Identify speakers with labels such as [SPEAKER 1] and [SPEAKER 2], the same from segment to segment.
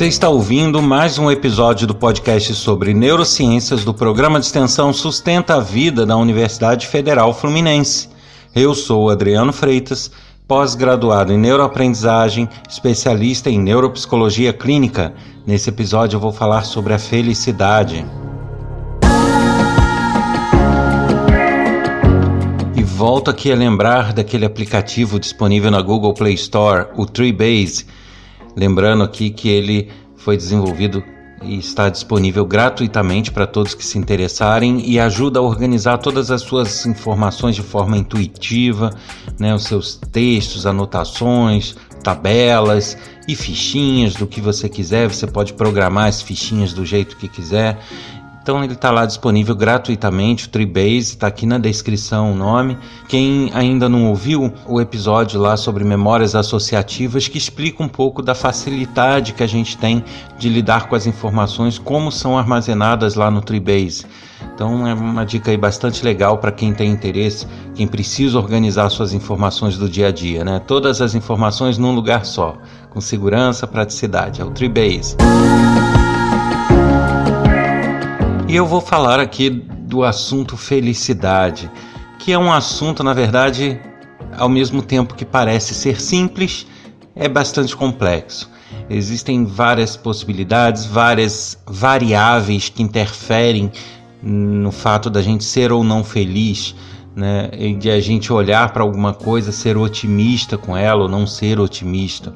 [SPEAKER 1] Você está ouvindo mais um episódio do podcast sobre neurociências do programa de extensão Sustenta a Vida da Universidade Federal Fluminense. Eu sou Adriano Freitas, pós-graduado em neuroaprendizagem, especialista em neuropsicologia clínica. Nesse episódio eu vou falar sobre a felicidade. E volto aqui a lembrar daquele aplicativo disponível na Google Play Store, o Treebase Lembrando aqui que ele foi desenvolvido e está disponível gratuitamente para todos que se interessarem e ajuda a organizar todas as suas informações de forma intuitiva, né, os seus textos, anotações, tabelas e fichinhas do que você quiser. Você pode programar as fichinhas do jeito que quiser então ele está lá disponível gratuitamente, o Treebase, está aqui na descrição o nome. Quem ainda não ouviu o episódio lá sobre memórias associativas, que explica um pouco da facilidade que a gente tem de lidar com as informações, como são armazenadas lá no Treebase. Então é uma dica aí bastante legal para quem tem interesse, quem precisa organizar suas informações do dia a dia, né? Todas as informações num lugar só, com segurança, praticidade. É o Treebase. E eu vou falar aqui do assunto felicidade, que é um assunto, na verdade, ao mesmo tempo que parece ser simples, é bastante complexo. Existem várias possibilidades, várias variáveis que interferem no fato da gente ser ou não feliz, né? de a gente olhar para alguma coisa, ser otimista com ela ou não ser otimista.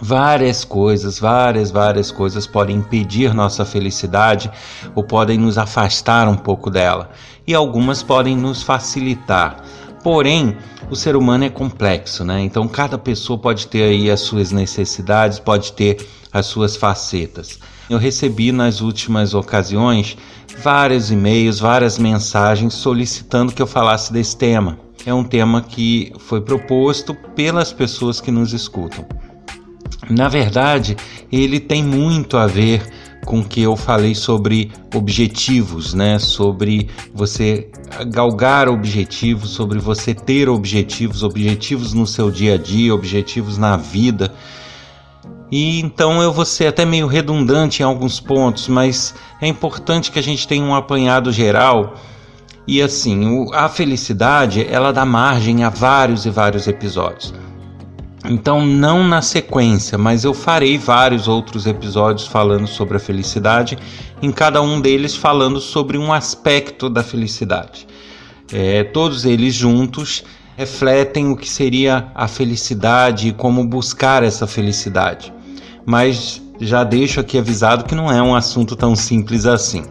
[SPEAKER 1] Várias coisas, várias, várias coisas podem impedir nossa felicidade ou podem nos afastar um pouco dela, e algumas podem nos facilitar. Porém, o ser humano é complexo, né? Então cada pessoa pode ter aí as suas necessidades, pode ter as suas facetas. Eu recebi nas últimas ocasiões vários e-mails, várias mensagens solicitando que eu falasse desse tema. É um tema que foi proposto pelas pessoas que nos escutam. Na verdade, ele tem muito a ver com o que eu falei sobre objetivos, né? Sobre você galgar objetivos, sobre você ter objetivos, objetivos no seu dia a dia, objetivos na vida. E então eu vou ser até meio redundante em alguns pontos, mas é importante que a gente tenha um apanhado geral. E assim, a felicidade, ela dá margem a vários e vários episódios. Então, não na sequência, mas eu farei vários outros episódios falando sobre a felicidade, em cada um deles falando sobre um aspecto da felicidade. É, todos eles juntos refletem o que seria a felicidade e como buscar essa felicidade. Mas já deixo aqui avisado que não é um assunto tão simples assim.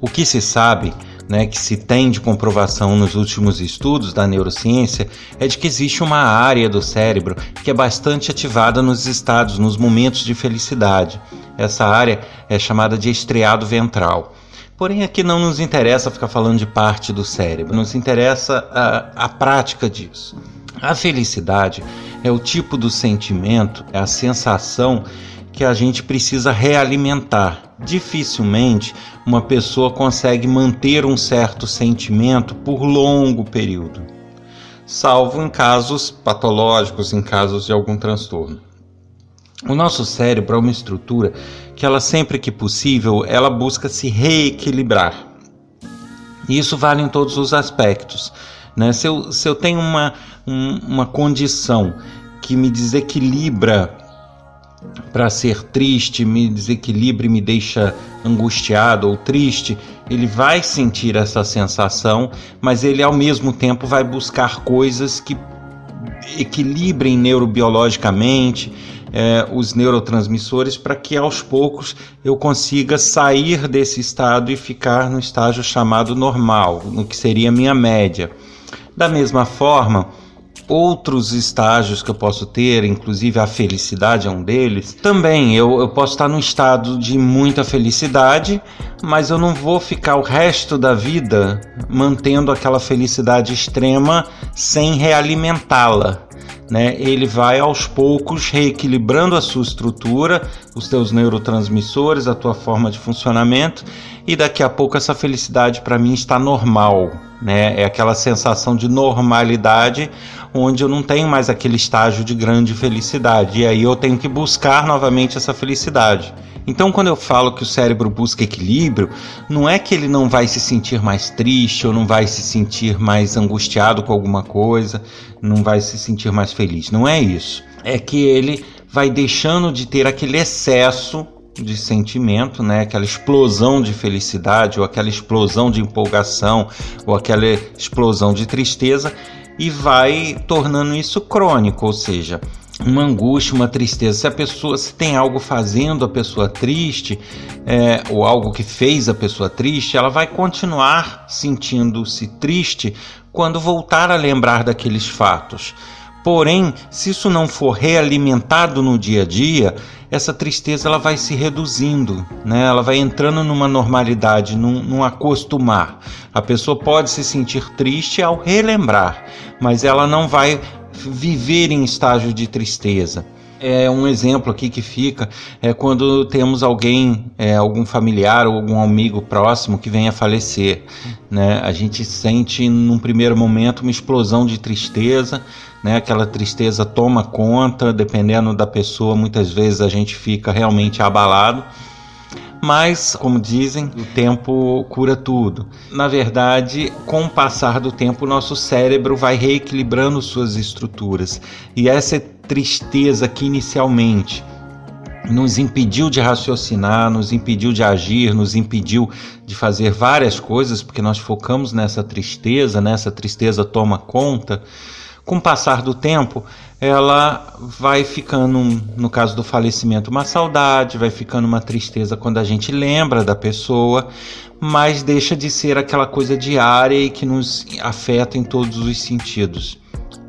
[SPEAKER 1] O que se sabe né, que se tem de comprovação nos últimos estudos da neurociência é de que existe uma área do cérebro que é bastante ativada nos estados, nos momentos de felicidade. Essa área é chamada de estriado ventral. Porém, aqui não nos interessa ficar falando de parte do cérebro, nos interessa a, a prática disso. A felicidade é o tipo do sentimento, é a sensação que a gente precisa realimentar. Dificilmente uma pessoa consegue manter um certo sentimento por longo período, salvo em casos patológicos, em casos de algum transtorno. O nosso cérebro é uma estrutura que ela sempre que possível, ela busca se reequilibrar. E isso vale em todos os aspectos. Né? Se, eu, se eu tenho uma, um, uma condição que me desequilibra para ser triste, me desequilibra e me deixa angustiado ou triste, ele vai sentir essa sensação, mas ele ao mesmo tempo vai buscar coisas que equilibrem neurobiologicamente é, os neurotransmissores para que aos poucos eu consiga sair desse estado e ficar no estágio chamado normal, no que seria a minha média. Da mesma forma, outros estágios que eu posso ter, inclusive a felicidade é um deles. Também eu, eu posso estar num estado de muita felicidade, mas eu não vou ficar o resto da vida mantendo aquela felicidade extrema sem realimentá-la. Né, ele vai aos poucos reequilibrando a sua estrutura, os teus neurotransmissores, a tua forma de funcionamento, e daqui a pouco essa felicidade para mim está normal, né? É aquela sensação de normalidade onde eu não tenho mais aquele estágio de grande felicidade. E aí eu tenho que buscar novamente essa felicidade. Então, quando eu falo que o cérebro busca equilíbrio, não é que ele não vai se sentir mais triste ou não vai se sentir mais angustiado com alguma coisa, não vai se sentir mais feliz. Não é isso. É que ele vai deixando de ter aquele excesso de sentimento, né? aquela explosão de felicidade, ou aquela explosão de empolgação, ou aquela explosão de tristeza, e vai tornando isso crônico, ou seja, uma angústia, uma tristeza. Se a pessoa, se tem algo fazendo a pessoa triste, é, ou algo que fez a pessoa triste, ela vai continuar sentindo-se triste quando voltar a lembrar daqueles fatos. Porém, se isso não for realimentado no dia a dia, essa tristeza ela vai se reduzindo, né? ela vai entrando numa normalidade, num, num acostumar. A pessoa pode se sentir triste ao relembrar, mas ela não vai viver em estágio de tristeza. É um exemplo aqui que fica é quando temos alguém, é, algum familiar ou algum amigo próximo que venha a falecer. Né? A gente sente num primeiro momento uma explosão de tristeza, né? Aquela tristeza toma conta, dependendo da pessoa, muitas vezes a gente fica realmente abalado. Mas, como dizem, o tempo cura tudo. Na verdade, com o passar do tempo, o nosso cérebro vai reequilibrando suas estruturas. E essa tristeza que inicialmente nos impediu de raciocinar, nos impediu de agir, nos impediu de fazer várias coisas, porque nós focamos nessa tristeza, nessa tristeza toma conta com o passar do tempo, ela vai ficando, no caso do falecimento, uma saudade, vai ficando uma tristeza quando a gente lembra da pessoa, mas deixa de ser aquela coisa diária e que nos afeta em todos os sentidos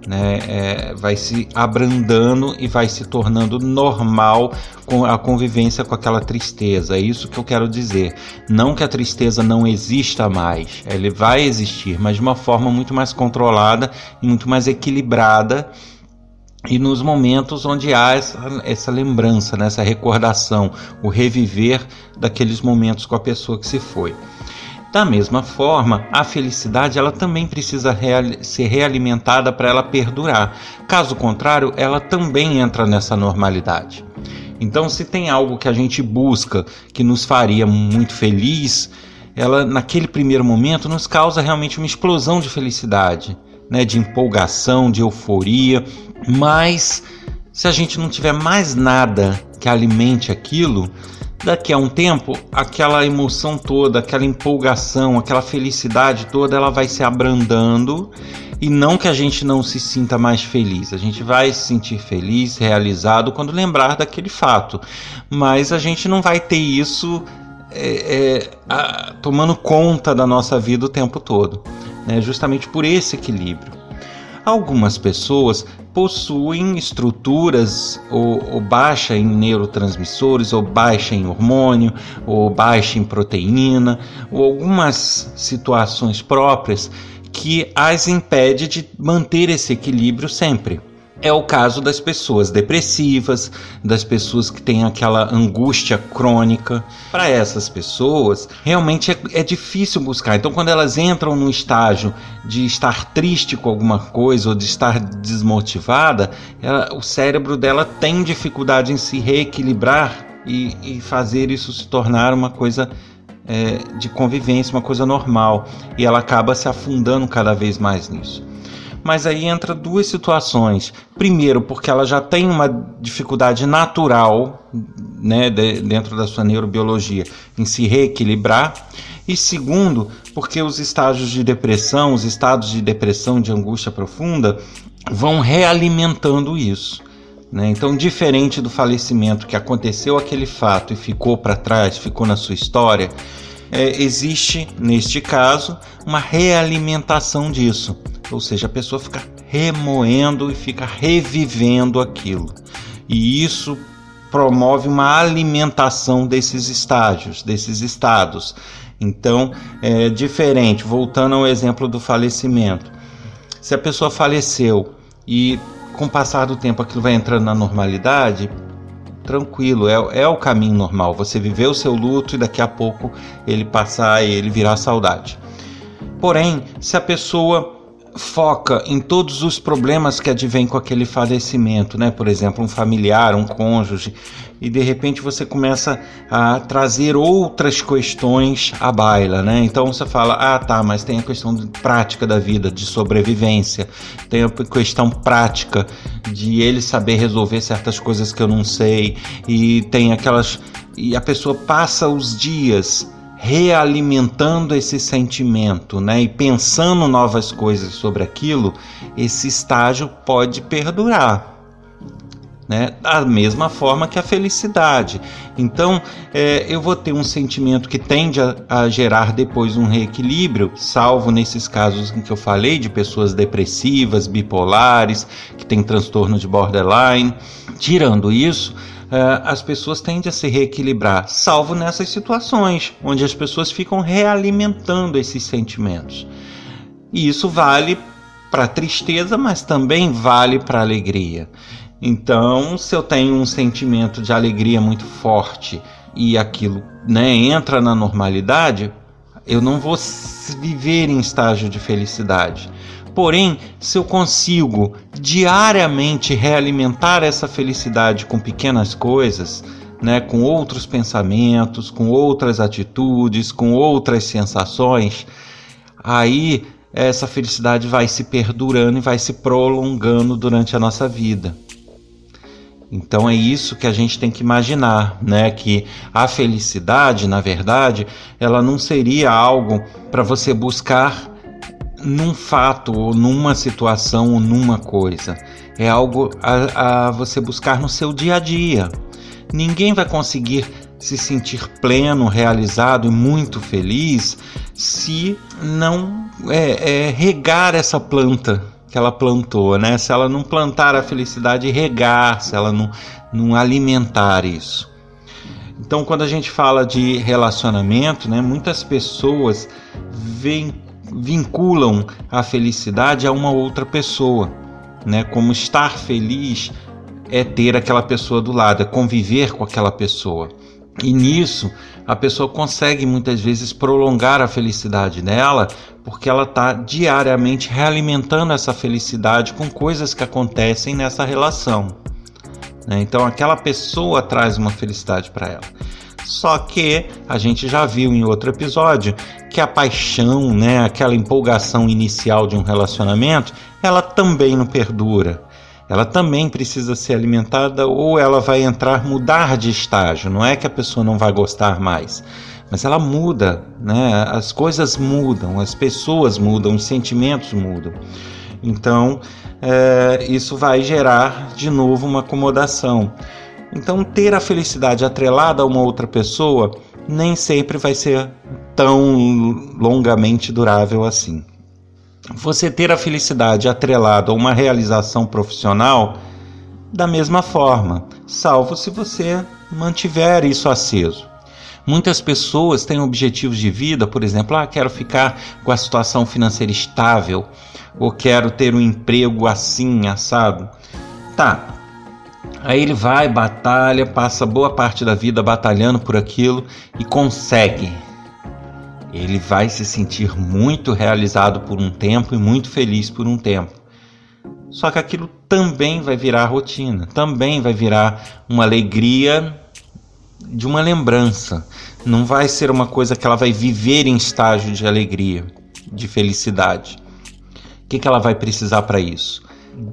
[SPEAKER 1] né, é, vai se abrandando e vai se tornando normal com a convivência com aquela tristeza. É isso que eu quero dizer. Não que a tristeza não exista mais, ela vai existir, mas de uma forma muito mais controlada e muito mais equilibrada. E nos momentos onde há essa, essa lembrança, né, essa recordação, o reviver daqueles momentos com a pessoa que se foi. Da mesma forma, a felicidade ela também precisa real, ser realimentada para ela perdurar. Caso contrário, ela também entra nessa normalidade. Então, se tem algo que a gente busca que nos faria muito feliz, ela naquele primeiro momento nos causa realmente uma explosão de felicidade, né, de empolgação, de euforia, mas se a gente não tiver mais nada que alimente aquilo, daqui a um tempo, aquela emoção toda, aquela empolgação, aquela felicidade toda, ela vai se abrandando e não que a gente não se sinta mais feliz. A gente vai se sentir feliz, realizado quando lembrar daquele fato, mas a gente não vai ter isso é, é, a, tomando conta da nossa vida o tempo todo, né? justamente por esse equilíbrio. Algumas pessoas possuem estruturas ou, ou, baixa em neurotransmissores, ou baixa em hormônio, ou baixa em proteína, ou algumas situações próprias que as impede de manter esse equilíbrio sempre. É o caso das pessoas depressivas, das pessoas que têm aquela angústia crônica. Para essas pessoas, realmente é, é, difícil buscar. Então, quando elas entram no estágio de estar triste com alguma coisa ou de estar desmotivada, ela, o cérebro dela tem dificuldade em se reequilibrar e, e fazer isso se tornar uma coisa é, de convivência, uma coisa normal. E ela acaba se afundando cada vez mais nisso mas aí entra duas situações. Primeiro, porque ela já tem uma dificuldade natural, né, de, dentro da sua neurobiologia, em se reequilibrar. E segundo, porque os estágios de depressão, os estados de depressão, de angústia profunda, vão realimentando isso. Né? Então, diferente do falecimento que aconteceu aquele fato e ficou para trás, ficou na sua história, é, existe, neste caso, uma realimentação disso. Ou seja, a pessoa fica remoendo e fica revivendo aquilo. E isso promove uma alimentação desses estágios, desses estados. Então, é diferente. Voltando ao exemplo do falecimento. Se a pessoa faleceu e com o passar do tempo aquilo vai entrando na normalidade, tranquilo, é, é o caminho normal. Você viver o seu luto e daqui a pouco ele passar e ele virar saudade. Porém, se a pessoa foca em todos os problemas que advêm com aquele falecimento, né? Por exemplo, um familiar, um cônjuge, e de repente você começa a trazer outras questões à baila, né? Então você fala: "Ah, tá, mas tem a questão prática da vida, de sobrevivência, tem a questão prática de ele saber resolver certas coisas que eu não sei, e tem aquelas e a pessoa passa os dias realimentando esse sentimento, né, e pensando novas coisas sobre aquilo, esse estágio pode perdurar. Né? Da mesma forma que a felicidade. Então, é, eu vou ter um sentimento que tende a, a, gerar depois um reequilíbrio, salvo nesses casos em que eu falei de pessoas depressivas, bipolares, que têm transtorno de borderline. Tirando isso, as pessoas tendem a se reequilibrar, salvo nessas situações onde as pessoas ficam realimentando esses sentimentos. E isso vale para tristeza, mas também vale para alegria. Então, se eu tenho um sentimento de alegria muito forte e aquilo né, entra na normalidade, eu não vou viver em estágio de felicidade. Porém, se eu consigo diariamente realimentar essa felicidade com pequenas coisas, né, com outros pensamentos, com outras atitudes, com outras sensações, aí essa felicidade vai se perdurando e vai se prolongando durante a nossa vida. Então é isso que a gente tem que imaginar, né? Que a felicidade, na verdade, ela não seria algo para você buscar num fato ou numa situação ou numa coisa. É algo a, a você buscar no seu dia a dia. Ninguém vai conseguir se sentir pleno, realizado e muito feliz se não é, é, regar essa planta que ela plantou, né? Se ela não plantar a felicidade regar, se ela não, não alimentar isso. Então, quando a gente fala de relacionamento, né, muitas pessoas veem vinculam a felicidade a uma outra pessoa, né? Como estar feliz é ter aquela pessoa do lado, é conviver com aquela pessoa. E nisso a pessoa consegue muitas vezes prolongar a felicidade dela, porque ela está diariamente realimentando essa felicidade com coisas que acontecem nessa relação. Né? Então aquela pessoa traz uma felicidade para ela. Só que a gente já viu em outro episódio que a paixão, né, aquela empolgação inicial de um relacionamento, ela também não perdura. Ela também precisa ser alimentada ou ela vai entrar, mudar de estágio. Não é que a pessoa não vai gostar mais, mas ela muda, né? As coisas mudam, as pessoas mudam, os sentimentos mudam. Então, é, isso vai gerar de novo uma acomodação. Então, ter a felicidade atrelada a uma outra pessoa nem sempre vai ser tão longamente durável assim. Você ter a felicidade atrelada a uma realização profissional, da mesma forma, salvo se você mantiver isso aceso. Muitas pessoas têm objetivos de vida, por exemplo, ah, quero ficar com a situação financeira estável, ou quero ter um emprego assim, assado. Tá, Aí ele vai, batalha, passa boa parte da vida batalhando por aquilo e consegue. Ele vai se sentir muito realizado por um tempo e muito feliz por um tempo. Só que aquilo também vai virar rotina, também vai virar uma alegria de uma lembrança. Não vai ser uma coisa que ela vai viver em estágio de alegria, de felicidade. O que, que ela vai precisar para isso?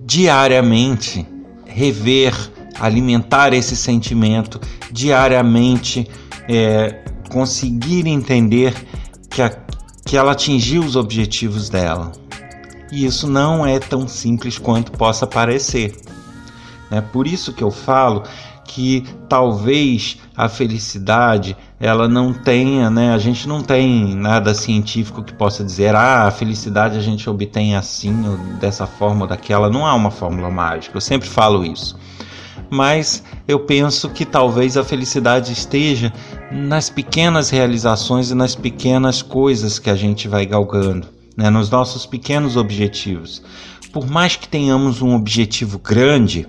[SPEAKER 1] Diariamente rever alimentar esse sentimento diariamente, é, conseguir entender que, a, que ela atingiu os objetivos dela. E isso não é tão simples quanto possa parecer. É por isso que eu falo que talvez a felicidade ela não tenha, né? A gente não tem nada científico que possa dizer, ah, a felicidade a gente obtém assim, ou dessa forma ou daquela. Não há uma fórmula mágica. Eu sempre falo isso mas eu penso que talvez a felicidade esteja nas pequenas realizações e nas pequenas coisas que a gente vai galgando. né, nos nossos pequenos objetivos. Por mais que tenhamos um objetivo grande,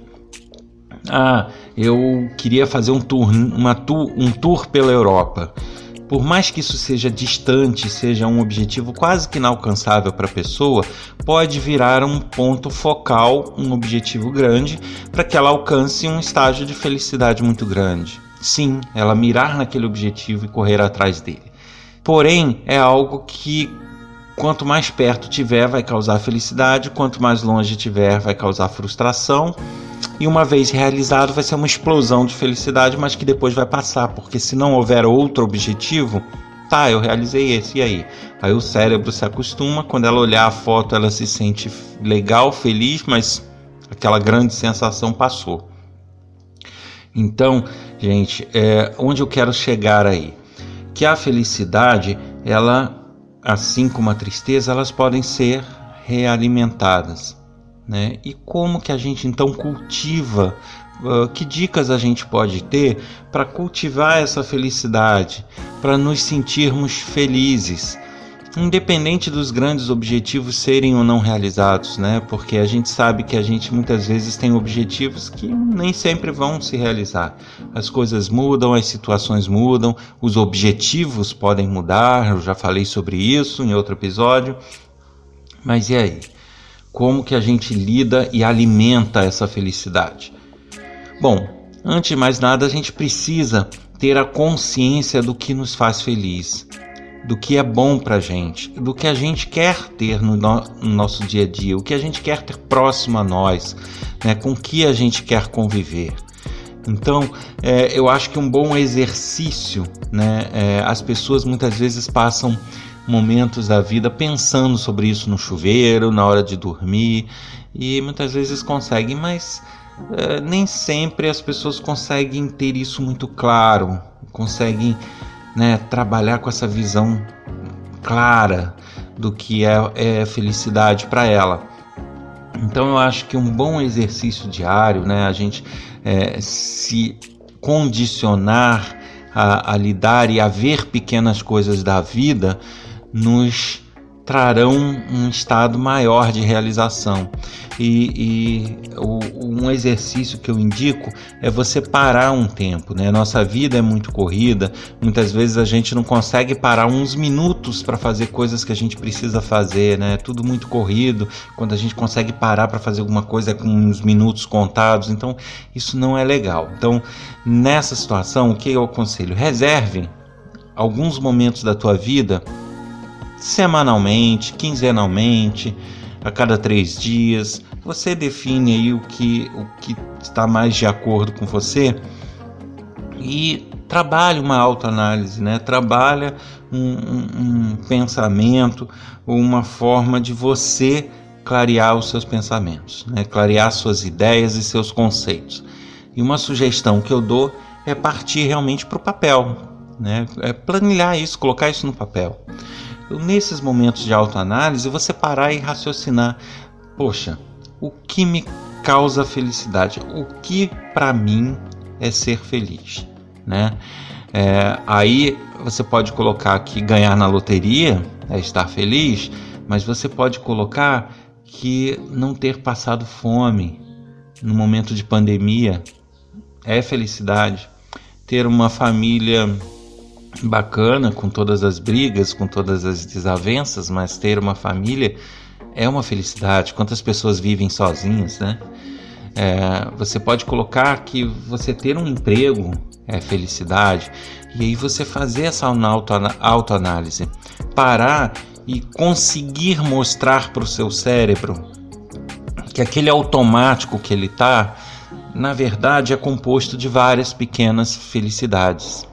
[SPEAKER 1] ah, eu queria fazer um tour, uma tour, um tour pela Europa. Por mais que isso seja distante, seja um objetivo quase que inalcançável para a pessoa, pode virar um ponto focal, um objetivo grande, para que ela alcance um estágio de felicidade muito grande. Sim, ela mirar naquele objetivo e correr atrás dele. Porém, é algo que quanto mais perto tiver, vai causar felicidade, quanto mais longe tiver, vai causar frustração. E uma vez realizado, vai ser uma explosão de felicidade, mas que depois vai passar, porque se não houver outro objetivo, tá, eu realizei esse, e aí? Aí o cérebro se acostuma, quando ela olhar a foto, ela se sente legal, feliz, mas aquela grande sensação passou. Então, gente, é, onde eu quero chegar aí? Que a felicidade, ela, assim como a tristeza, elas podem ser realimentadas. Né? E como que a gente então cultiva? Uh, que dicas a gente pode ter para cultivar essa felicidade, para nos sentirmos felizes? Independente dos grandes objetivos serem ou não realizados, né? Porque a gente sabe que a gente muitas vezes tem objetivos que nem sempre vão se realizar. As coisas mudam, as situações mudam, os objetivos podem mudar. Eu já falei sobre isso em outro episódio. Mas e aí? Como que a gente lida e alimenta essa felicidade? Bom, antes de mais nada, a gente precisa ter a consciência do que nos faz feliz do que é bom para gente, do que a gente quer ter no, no, no, nosso dia a dia, o que a gente quer ter próximo a nós, né, com que a gente quer conviver. Então, é, eu acho que um bom exercício, né, é, as pessoas muitas vezes passam momentos da vida pensando sobre isso no chuveiro, na hora de dormir, e muitas vezes conseguem, mas é, nem sempre as pessoas conseguem ter isso muito claro, conseguem né, trabalhar com essa visão clara do que é, é felicidade para ela. Então eu acho que um bom exercício diário, né, a gente é, se condicionar a, a lidar e a ver pequenas coisas da vida, nos trarão um estado maior de realização. E, e o, um exercício que eu indico é você parar um tempo. Né? Nossa vida é muito corrida, muitas vezes a gente não consegue parar uns minutos para fazer coisas que a gente precisa fazer, né? tudo muito corrido. Quando a gente consegue parar para fazer alguma coisa é com uns minutos contados, então isso não é legal. Então, nessa situação, o que eu aconselho? Reserve alguns momentos da tua vida semanalmente, quinzenalmente, a cada três dias. Você define aí o que, o que está mais de acordo com você e trabalhe uma autoanálise, né? Trabalha um, um, um pensamento, uma forma de você clarear os seus pensamentos, né? clarear suas ideias e seus conceitos. E uma sugestão que eu dou é partir realmente para o papel, né? É planilhar isso, colocar isso no papel nesses momentos de autoanálise, você parar e raciocinar: poxa, o que me causa felicidade? O que para mim é ser feliz? Né? É, aí você pode colocar que ganhar na loteria é estar feliz, mas você pode colocar que não ter passado fome no momento de pandemia é felicidade. Ter uma família bacana com todas as brigas, com todas as desavenças, mas ter uma família é uma felicidade. Quantas pessoas vivem sozinhas, né? É, você pode colocar que você ter um emprego é felicidade e aí você fazer essa autoanálise, parar e conseguir mostrar para o seu cérebro que aquele automático que ele está, na verdade, é composto de várias pequenas felicidades.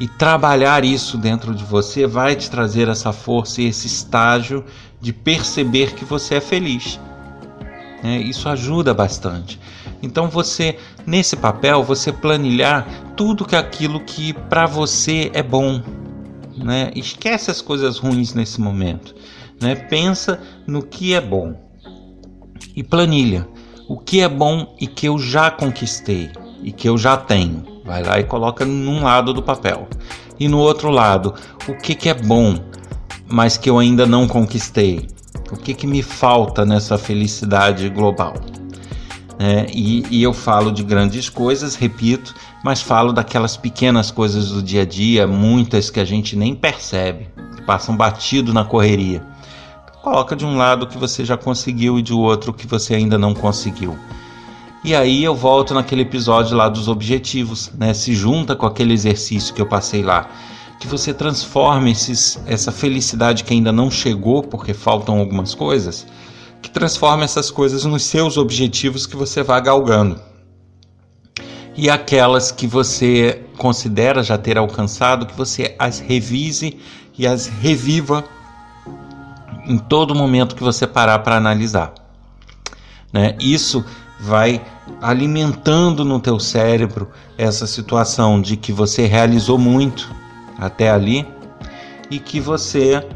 [SPEAKER 1] E trabalhar isso dentro de você vai te trazer essa força e esse estágio de perceber que você é feliz. É, isso ajuda bastante. Então você nesse papel você planilhar tudo que aquilo que para você é bom, né? Esquece as coisas ruins nesse momento, né? Pensa no que é bom e planilha o que é bom e que eu já conquistei e que eu já tenho. Vai lá e coloca num lado do papel. E no outro lado, o que, que é bom mas que eu ainda não conquistei? O que, que me falta nessa felicidade global? É, e, e, eu falo de grandes coisas, repito, mas falo daquelas pequenas coisas do dia a dia, muitas que a gente nem percebe, que passam batido na correria. Coloca de um lado o que você já conseguiu e de outro o que você ainda não conseguiu. E aí eu volto naquele episódio lá dos objetivos, né? Se junta com aquele exercício que eu passei lá que você transforme esses, essa felicidade que ainda não chegou porque faltam algumas coisas, que transforme essas coisas nos seus objetivos que você vai galgando. E aquelas que você considera já ter alcançado, que você as revise e as reviva em todo momento que você parar para analisar. Né? Isso vai alimentando no teu cérebro essa situação de que você realizou muito até ali e que você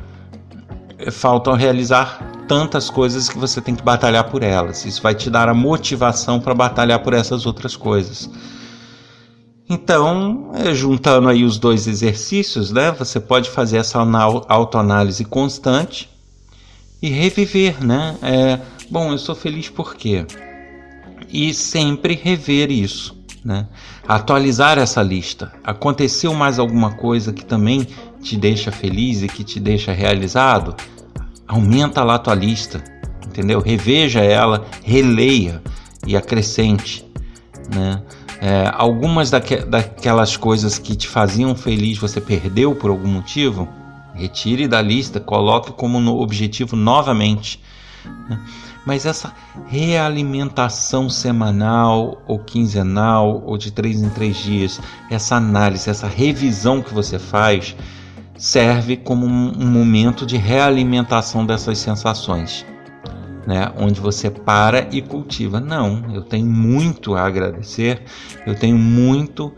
[SPEAKER 1] eh, faltam realizar tantas coisas que você tem que batalhar por elas. Isso vai te dar a motivação para batalhar por essas outras coisas. Então, eh, juntando aí os dois exercícios, né, você pode fazer essa autoanálise constante e reviver, né? É, bom, eu sou feliz por quê? E sempre rever isso né? Atualizar essa lista. Aconteceu mais alguma coisa que também te deixa feliz e que te deixa realizado? Aumenta lá a tua lista, entendeu? Reveja ela, releia e acrescente, né? É, algumas daque, daquelas coisas que te faziam feliz você perdeu por algum motivo, retire da lista, coloque como objetivo novamente. Né? Mas essa realimentação semanal ou quinzenal ou de três em três dias, essa análise, essa revisão que você faz, serve como um, momento de realimentação dessas sensações. Né, onde você para e cultiva. Não, eu tenho muito a agradecer, eu tenho muito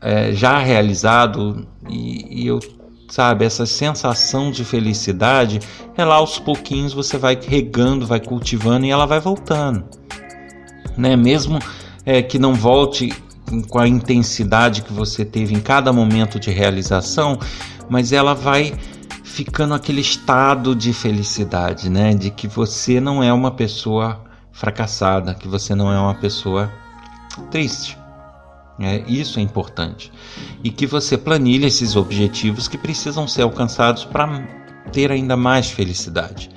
[SPEAKER 1] é, já realizado e, e eu sabe? Essa sensação de felicidade, ela aos pouquinhos você vai regando, vai cultivando e ela vai voltando, né? Mesmo é, que não volte com a intensidade que você teve em cada momento de realização, mas ela vai ficando aquele estado de felicidade, né? De que você não é uma pessoa fracassada, que você não é uma pessoa triste. É, isso é importante. E que você planilhe esses objetivos que precisam ser alcançados para ter ainda mais felicidade.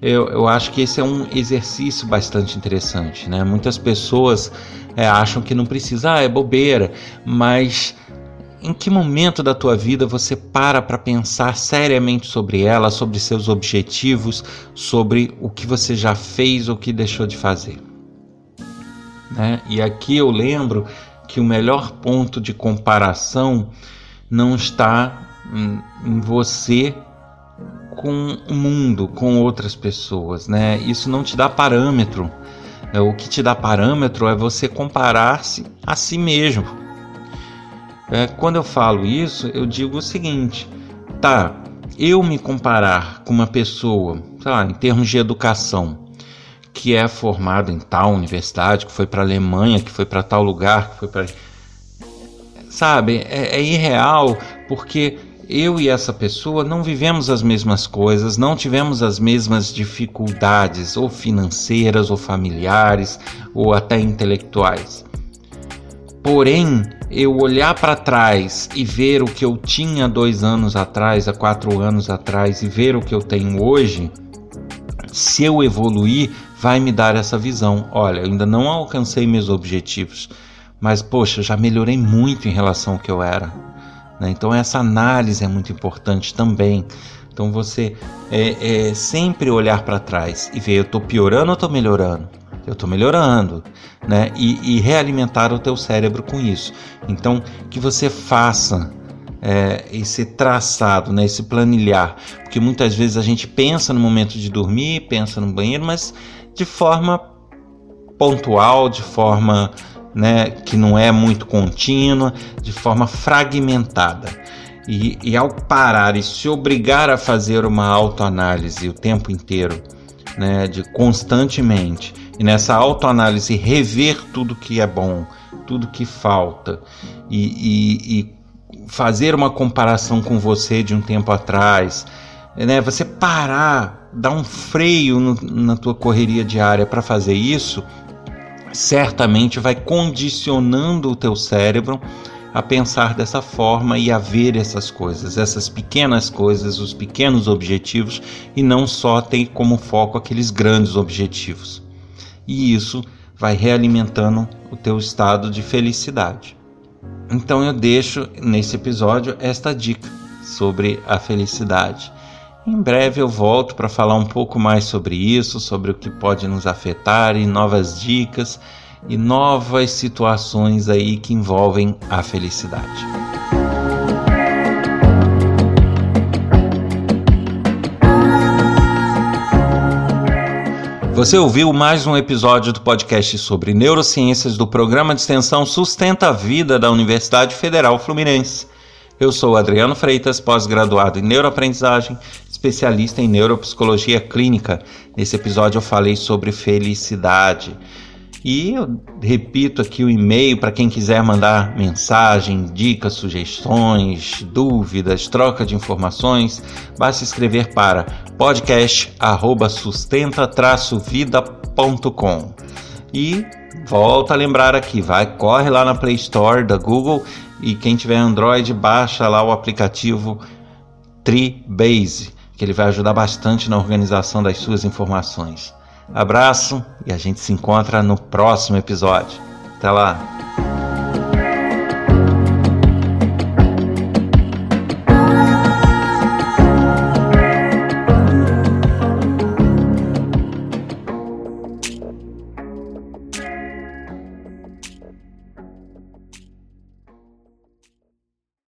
[SPEAKER 1] Eu, eu, acho que esse é um exercício bastante interessante. Né? Muitas pessoas é, acham que não precisa, ah, é bobeira, mas em que momento da tua vida você para para pensar seriamente sobre ela, sobre seus objetivos, sobre o que você já fez ou que deixou de fazer? Né? E aqui eu lembro que o melhor ponto de comparação não está em você com o mundo, com outras pessoas, né? Isso não te dá parâmetro. É, o que te dá parâmetro é você comparar-se a si mesmo. É, quando eu falo isso, eu digo o seguinte: tá, eu me comparar com uma pessoa, sei lá, em termos de educação, que é formado em tal universidade, que foi para a Alemanha, que foi para tal lugar, que foi para. Sabe, é, é irreal porque eu e essa pessoa não vivemos as mesmas coisas, não tivemos as mesmas dificuldades, ou financeiras, ou familiares, ou até intelectuais. Porém, eu olhar para trás e ver o que eu tinha dois anos atrás, há quatro anos atrás, e ver o que eu tenho hoje, se eu evoluir, vai me dar essa visão. Olha, eu ainda não alcancei meus objetivos, mas poxa, já melhorei muito em relação ao que eu era. Né? Então essa análise é muito importante também. Então você é, é sempre olhar para trás e ver eu estou piorando ou estou melhorando. Eu estou melhorando, né? E, e realimentar o teu cérebro com isso. Então que você faça é, esse traçado, né, esse planilhar, porque muitas vezes a gente pensa no momento de dormir, pensa no banheiro, mas de forma pontual, de forma né, que não é muito contínua, de forma fragmentada. E, e ao parar e se obrigar a fazer uma autoanálise o tempo inteiro, né, de constantemente, e nessa autoanálise rever tudo que é bom, tudo que falta, e, e, e fazer uma comparação com você de um tempo atrás, né, você parar, dar um freio no, na tua correria diária para fazer isso, certamente vai condicionando o teu cérebro a pensar dessa forma e a ver essas coisas, essas pequenas coisas, os pequenos objetivos e não só ter como foco aqueles grandes objetivos. E isso vai realimentando o teu estado de felicidade. Então eu deixo nesse episódio esta dica sobre a felicidade. Em breve eu volto para falar um pouco mais sobre isso, sobre o que pode nos afetar e novas dicas e novas situações aí que envolvem a felicidade. Você ouviu mais um episódio do podcast sobre neurociências do programa de extensão Sustenta a Vida da Universidade Federal Fluminense. Eu sou Adriano Freitas, pós-graduado em neuroaprendizagem, especialista em neuropsicologia clínica. Nesse episódio eu falei sobre felicidade. E eu repito aqui o e-mail para quem quiser mandar mensagem, dicas, sugestões, dúvidas, troca de informações. Basta escrever para podcast@sustenta-vida.com. E volta a lembrar aqui, vai, corre lá na Play Store da Google e quem tiver Android baixa lá o aplicativo Tribase, que ele vai ajudar bastante na organização das suas informações. Abraço e a gente se encontra no próximo episódio. Até lá!